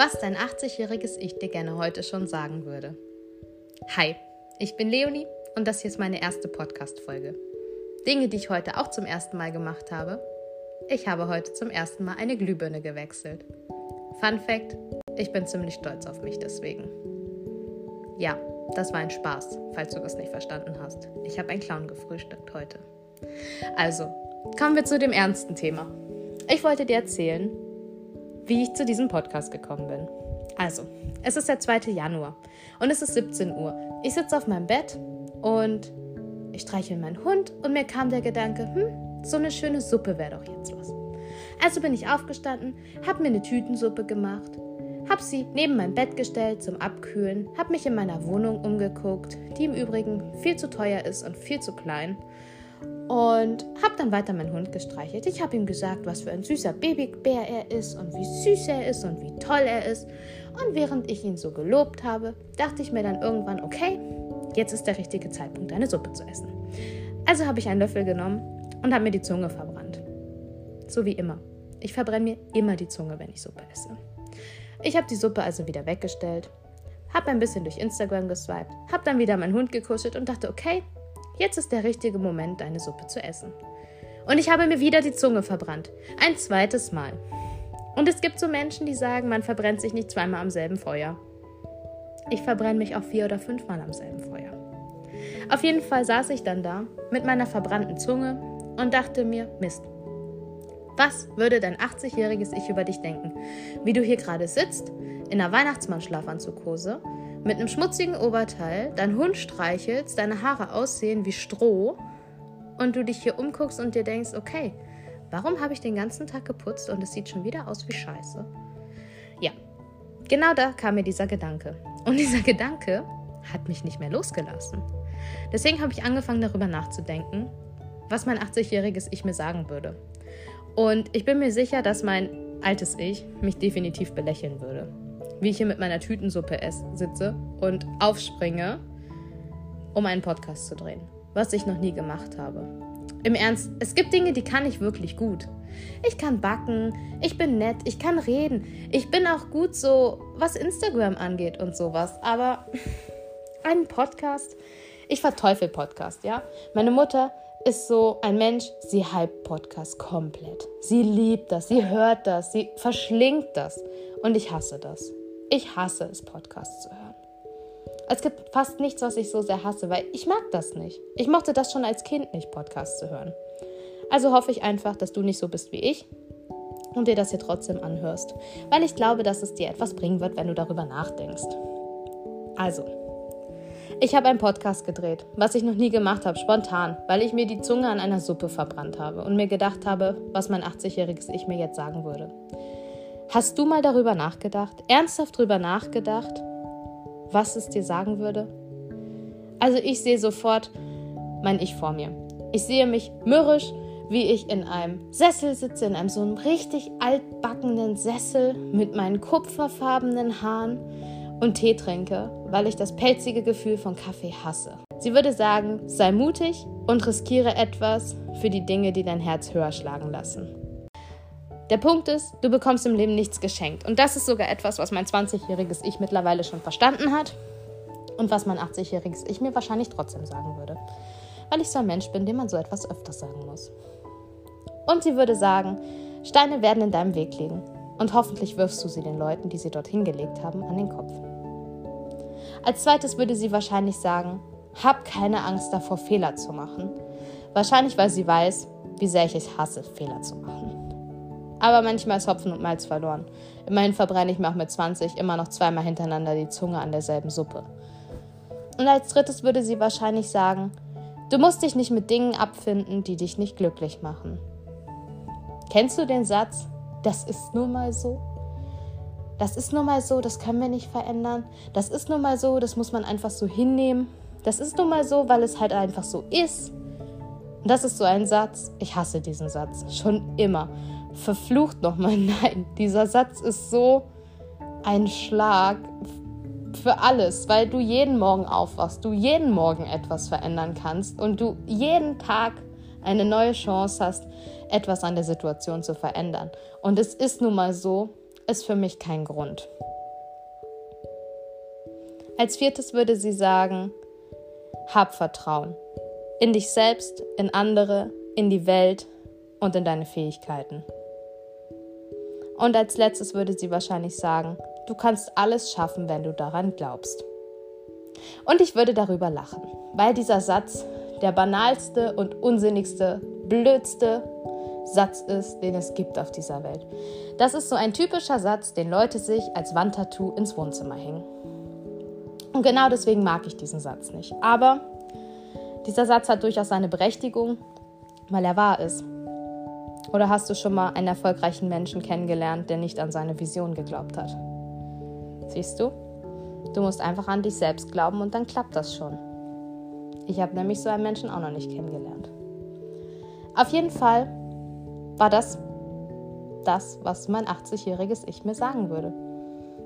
was dein 80-jähriges Ich dir gerne heute schon sagen würde. Hi, ich bin Leonie und das hier ist meine erste Podcast-Folge. Dinge, die ich heute auch zum ersten Mal gemacht habe. Ich habe heute zum ersten Mal eine Glühbirne gewechselt. Fun Fact: Ich bin ziemlich stolz auf mich deswegen. Ja, das war ein Spaß, falls du das nicht verstanden hast. Ich habe einen Clown gefrühstückt heute. Also, kommen wir zu dem ernsten Thema. Ich wollte dir erzählen, wie ich zu diesem Podcast gekommen bin. Also, es ist der 2. Januar und es ist 17 Uhr. Ich sitze auf meinem Bett und ich streiche meinen Hund und mir kam der Gedanke, hm, so eine schöne Suppe wäre doch jetzt was. Also bin ich aufgestanden, habe mir eine Tütensuppe gemacht, habe sie neben mein Bett gestellt zum Abkühlen, habe mich in meiner Wohnung umgeguckt, die im Übrigen viel zu teuer ist und viel zu klein und habe dann weiter meinen Hund gestreichelt. Ich habe ihm gesagt, was für ein süßer Babybär er ist und wie süß er ist und wie toll er ist. Und während ich ihn so gelobt habe, dachte ich mir dann irgendwann, okay, jetzt ist der richtige Zeitpunkt, eine Suppe zu essen. Also habe ich einen Löffel genommen und habe mir die Zunge verbrannt. So wie immer. Ich verbrenne mir immer die Zunge, wenn ich Suppe esse. Ich habe die Suppe also wieder weggestellt, habe ein bisschen durch Instagram geswiped, habe dann wieder meinen Hund gekuschelt und dachte, okay, Jetzt ist der richtige Moment, deine Suppe zu essen. Und ich habe mir wieder die Zunge verbrannt. Ein zweites Mal. Und es gibt so Menschen, die sagen, man verbrennt sich nicht zweimal am selben Feuer. Ich verbrenne mich auch vier oder fünfmal am selben Feuer. Auf jeden Fall saß ich dann da mit meiner verbrannten Zunge und dachte mir, Mist. Was würde dein 80-jähriges Ich über dich denken? Wie du hier gerade sitzt, in einer Weihnachtsmann-Schlafanzughose mit einem schmutzigen Oberteil deinen Hund streichelst, deine Haare aussehen wie Stroh und du dich hier umguckst und dir denkst, okay, warum habe ich den ganzen Tag geputzt und es sieht schon wieder aus wie Scheiße? Ja, genau da kam mir dieser Gedanke. Und dieser Gedanke hat mich nicht mehr losgelassen. Deswegen habe ich angefangen darüber nachzudenken, was mein 80-jähriges Ich mir sagen würde. Und ich bin mir sicher, dass mein altes Ich mich definitiv belächeln würde wie ich hier mit meiner Tütensuppe esse, sitze und aufspringe, um einen Podcast zu drehen, was ich noch nie gemacht habe. Im Ernst, es gibt Dinge, die kann ich wirklich gut. Ich kann backen, ich bin nett, ich kann reden, ich bin auch gut so, was Instagram angeht und sowas. Aber einen Podcast, ich verteufel Podcast, ja. Meine Mutter ist so ein Mensch, sie hype Podcast komplett. Sie liebt das, sie hört das, sie verschlingt das. Und ich hasse das. Ich hasse es, Podcasts zu hören. Es gibt fast nichts, was ich so sehr hasse, weil ich mag das nicht. Ich mochte das schon als Kind nicht, Podcasts zu hören. Also hoffe ich einfach, dass du nicht so bist wie ich und dir das hier trotzdem anhörst, weil ich glaube, dass es dir etwas bringen wird, wenn du darüber nachdenkst. Also, ich habe einen Podcast gedreht, was ich noch nie gemacht habe, spontan, weil ich mir die Zunge an einer Suppe verbrannt habe und mir gedacht habe, was mein 80-jähriges Ich mir jetzt sagen würde. Hast du mal darüber nachgedacht, ernsthaft darüber nachgedacht, was es dir sagen würde? Also ich sehe sofort mein Ich vor mir. Ich sehe mich mürrisch, wie ich in einem Sessel sitze, in einem so einem richtig altbackenen Sessel mit meinen kupferfarbenen Haaren und Tee trinke, weil ich das pelzige Gefühl von Kaffee hasse. Sie würde sagen, sei mutig und riskiere etwas für die Dinge, die dein Herz höher schlagen lassen. Der Punkt ist, du bekommst im Leben nichts geschenkt. Und das ist sogar etwas, was mein 20-jähriges Ich mittlerweile schon verstanden hat und was mein 80-jähriges Ich mir wahrscheinlich trotzdem sagen würde. Weil ich so ein Mensch bin, dem man so etwas öfters sagen muss. Und sie würde sagen, Steine werden in deinem Weg liegen und hoffentlich wirfst du sie den Leuten, die sie dorthin gelegt haben, an den Kopf. Als zweites würde sie wahrscheinlich sagen, hab keine Angst davor, Fehler zu machen. Wahrscheinlich, weil sie weiß, wie sehr ich es hasse, Fehler zu machen. Aber manchmal ist Hopfen und Malz verloren. Immerhin verbrenne ich mir auch mit 20 immer noch zweimal hintereinander die Zunge an derselben Suppe. Und als drittes würde sie wahrscheinlich sagen, du musst dich nicht mit Dingen abfinden, die dich nicht glücklich machen. Kennst du den Satz, das ist nun mal so? Das ist nun mal so, das können wir nicht verändern. Das ist nun mal so, das muss man einfach so hinnehmen. Das ist nun mal so, weil es halt einfach so ist. Und das ist so ein Satz, ich hasse diesen Satz, schon immer verflucht nochmal nein. Dieser Satz ist so ein Schlag für alles, weil du jeden Morgen aufwachst, du jeden Morgen etwas verändern kannst und du jeden Tag eine neue Chance hast, etwas an der Situation zu verändern. Und es ist nun mal so, ist für mich kein Grund. Als viertes würde sie sagen, hab Vertrauen. In dich selbst, in andere, in die Welt und in deine Fähigkeiten. Und als letztes würde sie wahrscheinlich sagen, du kannst alles schaffen, wenn du daran glaubst. Und ich würde darüber lachen, weil dieser Satz der banalste und unsinnigste, blödste Satz ist, den es gibt auf dieser Welt. Das ist so ein typischer Satz, den Leute sich als Wandtattoo ins Wohnzimmer hängen. Und genau deswegen mag ich diesen Satz nicht. Aber dieser Satz hat durchaus seine Berechtigung, weil er wahr ist. Oder hast du schon mal einen erfolgreichen Menschen kennengelernt, der nicht an seine Vision geglaubt hat? Siehst du? Du musst einfach an dich selbst glauben und dann klappt das schon. Ich habe nämlich so einen Menschen auch noch nicht kennengelernt. Auf jeden Fall war das das, was mein 80-jähriges Ich mir sagen würde.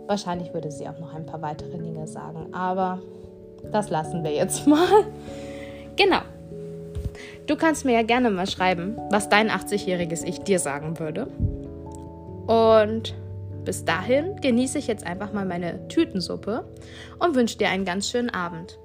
Wahrscheinlich würde sie auch noch ein paar weitere Dinge sagen, aber das lassen wir jetzt mal. Genau. Du kannst mir ja gerne mal schreiben, was dein 80-jähriges Ich dir sagen würde. Und bis dahin genieße ich jetzt einfach mal meine Tütensuppe und wünsche dir einen ganz schönen Abend.